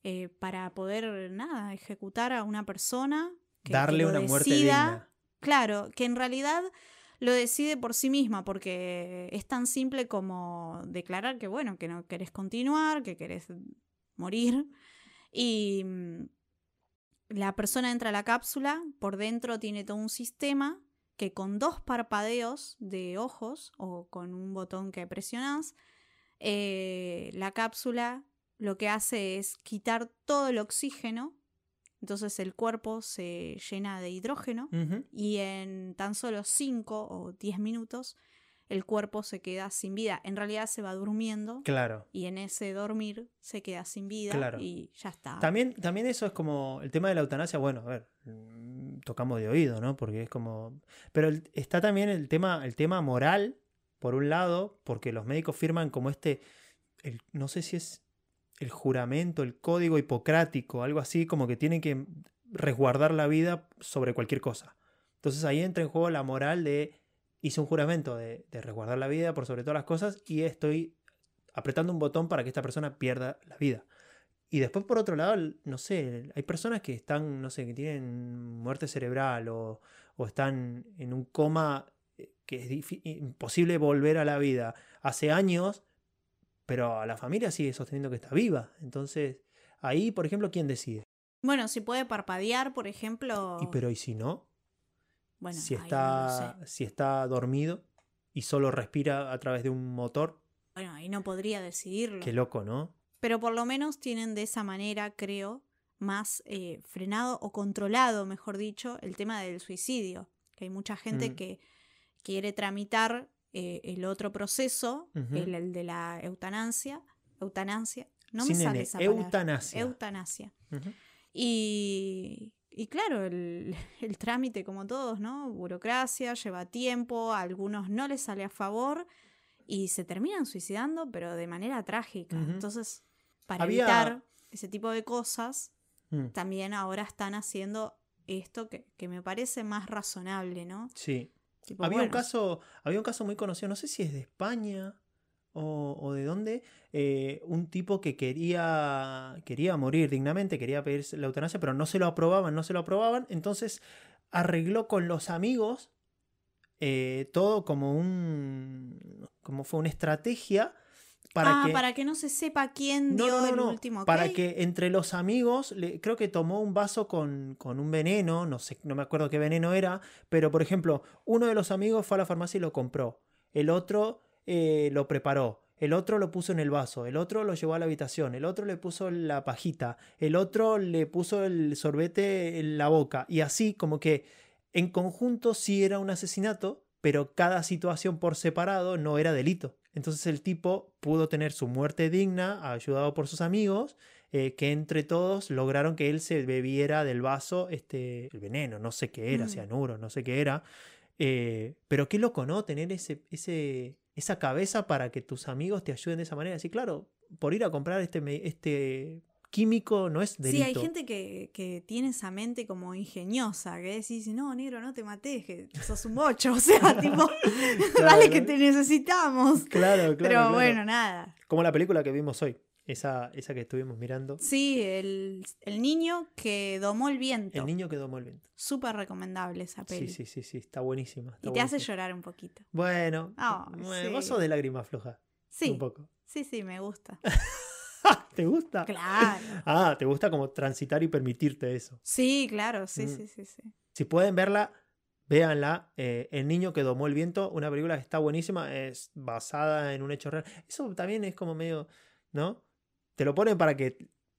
eh, para poder, nada, ejecutar a una persona. Que, Darle una muerte decida. digna. Claro, que en realidad lo decide por sí misma, porque es tan simple como declarar que, bueno, que no querés continuar, que querés morir. Y mm, la persona entra a la cápsula, por dentro tiene todo un sistema que con dos parpadeos de ojos o con un botón que presionás, eh, la cápsula lo que hace es quitar todo el oxígeno, entonces el cuerpo se llena de hidrógeno y en tan solo 5 o 10 minutos el cuerpo se queda sin vida. En realidad se va durmiendo Claro. y en ese dormir se queda sin vida Claro. y ya está. También, también eso es como el tema de la eutanasia, bueno, a ver, mm, tocamos de oído, ¿no? Porque es como... Pero el- está también el tema, el tema moral, por un lado, porque los médicos firman como este, el, no sé si es el juramento, el código hipocrático, algo así, como que tienen que resguardar la vida sobre cualquier cosa. Entonces ahí entra en juego la moral de, hice un juramento de, resguardar la vida por sobre todas las cosas y estoy apretando un botón para que esta persona pierda la vida. Y después, por otro lado, no sé, hay personas que están, no sé, que tienen muerte cerebral o, están en un coma eh, que es imposible volver a la vida hace años, pero a la familia sigue sosteniendo que está viva. Entonces, ahí, por ejemplo, ¿quién decide? Bueno, si puede parpadear, por ejemplo. Y pero, ¿y si no? bueno, si no está, si está dormido y solo respira a través de un motor, Bueno, ahí no podría decidirlo. qué loco, ¿no? Pero por lo menos tienen de esa manera, creo, más eh, frenado o controlado, mejor dicho, el tema del suicidio. Que hay mucha gente Mm. que quiere tramitar eh, el otro proceso, el, el de la eutanasia. Eutanasia. No me sale esa palabra. eutanasia. Eutanasia. Y, y claro, el, el trámite, como todos, ¿no? Burocracia, lleva tiempo, a algunos no les sale a favor y se terminan suicidando, pero de manera trágica. Entonces, para Había- evitar ese tipo de cosas, Mm, también ahora están haciendo esto que, que me parece más razonable, ¿no? Sí. Tipo, Había un caso, había un caso muy conocido, no sé si es de España o, o de dónde, eh, un tipo que quería, quería morir dignamente, quería pedir la eutanasia, pero no se lo aprobaban, no se lo aprobaban, entonces arregló con los amigos eh, todo como un, como fue una estrategia para ah, que... para que no se sepa quién No, dio no, no, el último Para que entre los amigos, le- creo que tomó un vaso con, con un veneno, no sé, no me acuerdo qué veneno era, pero por ejemplo, uno de los amigos fue a la farmacia y lo compró, el otro eh, lo preparó, el otro lo puso en el vaso, el otro lo llevó a la habitación, el otro le puso la pajita, el otro le puso el sorbete en la boca, y así como que en conjunto sí era un asesinato, pero cada situación por separado no era delito. Entonces el tipo pudo tener su muerte digna, ayudado por sus amigos, eh, que entre todos lograron que él se bebiera del vaso este, el veneno, no sé qué era, Mm. cianuro, no sé qué era. Eh, pero qué loco, ¿no? Tener ese, ese, esa cabeza para que tus amigos te ayuden de esa manera. Sí, claro, por ir a comprar este, este químico no es delito. Sí, hay gente que, que tiene esa mente como ingeniosa, que decís, no, negro, no te mates, que sos un bocho, o sea, tipo, dale que te necesitamos. Claro, claro. Pero claro. bueno, nada. Como la película que vimos hoy, esa, esa que estuvimos mirando. Sí, el, el niño que domó el viento. El niño que domó el viento. Súper recomendable esa peli. Sí, sí, sí, sí, está buenísima. está y te hace llorar un poquito. Bueno, Ah, bueno, sí. vos sos de lágrimas flojas. Sí, Un poco. sí, sí, me gusta. ¿Te gusta? Claro. Ah, te gusta como transitar y permitirte eso. Sí, claro, sí, Mm. sí, sí, sí. Si pueden verla, véanla. Eh, el niño que domó el viento, una película que está buenísima, es basada en un hecho real. Eso también es como medio, ¿no? Te lo ponen para que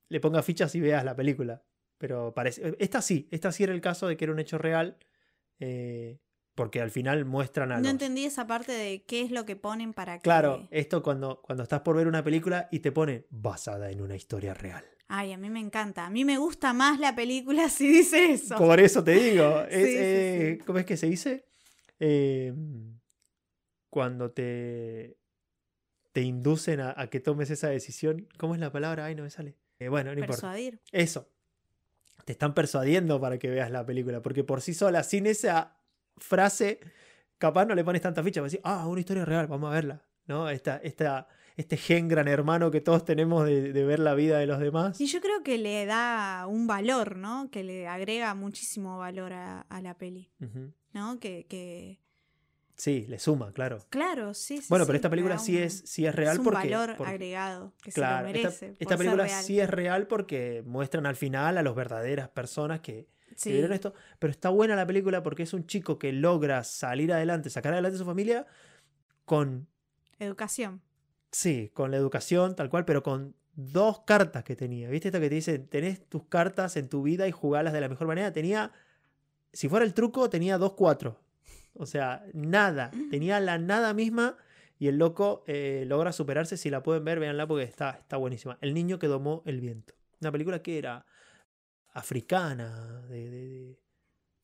le pongas fichas y veas la película. Pero parece. Esta sí, esta sí era el caso de que era un hecho real. eh, porque al final muestran a No entendí esa parte de qué es lo que ponen para que. Claro, esto cuando, cuando estás por ver una película y te pone basada en una historia real. Ay, a mí me encanta. A mí me gusta más la película si dice eso. Por eso te digo. es, Sí, eh, sí. ¿Cómo es que se dice? Eh, cuando te, te inducen a, a que tomes esa decisión. ¿Cómo es la palabra? Ay, no me sale. Eh, bueno, no importa. Persuadir. Eso. Te están persuadiendo para que veas la película. Porque por sí sola, sin esa frase, capaz no le pones tanta ficha. Vas a decir, ah, una historia real, vamos a verla. ¿No? Esta, esta, este gen gran hermano que todos tenemos de, de ver la vida de los demás. Y yo creo que le da un valor, ¿no? Que le agrega muchísimo valor a, a la peli. ¿no? Que, que... Sí, le suma, claro. Claro, sí, sí. Bueno, sí, pero esta película sí un- es, sí es real es un porque, valor porque- agregado que claro, se lo esta- merece. esta, ser película sí es real porque muestran al final a las verdaderas personas que, que Sí. vieron esto. Pero está buena la película porque es un chico que logra salir adelante, sacar adelante a su familia con, Educación. sí, con la educación tal cual, pero con dos cartas que tenía. ¿Viste esto que te dicen, tenés tus cartas en tu vida y jugalas de la mejor manera? Tenía, si fuera el truco, tenía dos cuatro. O sea, nada. Tenía la nada misma y el loco eh, logra superarse. Si la pueden ver, véanla porque está, está buenísima. El niño que domó el viento. Una película que era africana, de, de, de,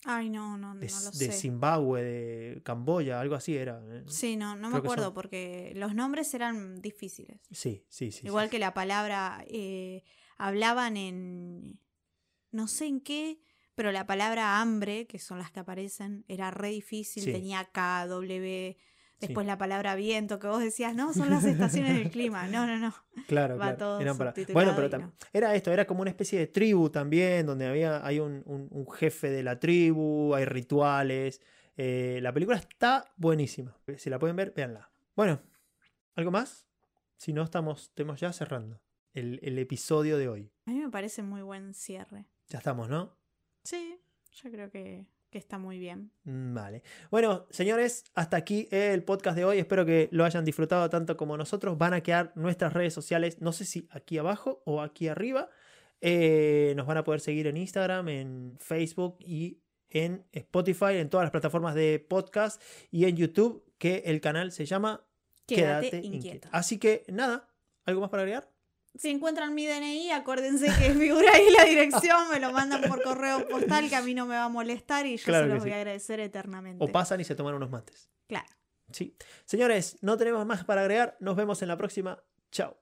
Ay, no, no, no de- lo de sé. Zimbabue, de Camboya, algo así era. eh. Sí, no, no me Creo acuerdo son- porque los nombres eran difíciles. Sí, sí, sí. Igual sí, que la palabra, eh, hablaban en, no sé en qué, pero la palabra hambre, que son las que aparecen, era re difícil, Sí. tenía K, W, Sí. después la palabra viento, que vos decías, no, son las estaciones del clima, no, no, no. Claro, Va claro. todo eran para- Bueno, pero no. era esto, era como una especie de tribu también, donde había, hay un, un- un jefe de la tribu, hay rituales. Eh, la película está buenísima. Si la pueden ver, véanla. Bueno, ¿algo más? Si no, estamos, estamos ya cerrando el, el episodio de hoy. A mí me parece muy buen cierre. Ya estamos, ¿no? Sí, yo creo que, que está muy bien. Mm, Vale. Bueno, señores, hasta aquí el podcast de hoy. Espero que lo hayan disfrutado tanto como nosotros. Van a quedar nuestras redes sociales, no sé si aquí abajo o aquí arriba. Eh, nos van a poder seguir en Instagram, en Facebook y en Spotify, en todas las plataformas de podcast y en YouTube, que el canal se llama Quédate, Quédate inquieto. Inquieto. Así que nada, ¿algo más para agregar? Si encuentran mi DNI, acuérdense que figura ahí la dirección, me lo mandan por correo postal, que a mí no me va a molestar y yo Claro se los voy sí. a agradecer eternamente. O pasan y se toman unos mates. Claro. Sí. Señores, no tenemos más para agregar. Nos vemos en la próxima. Chao.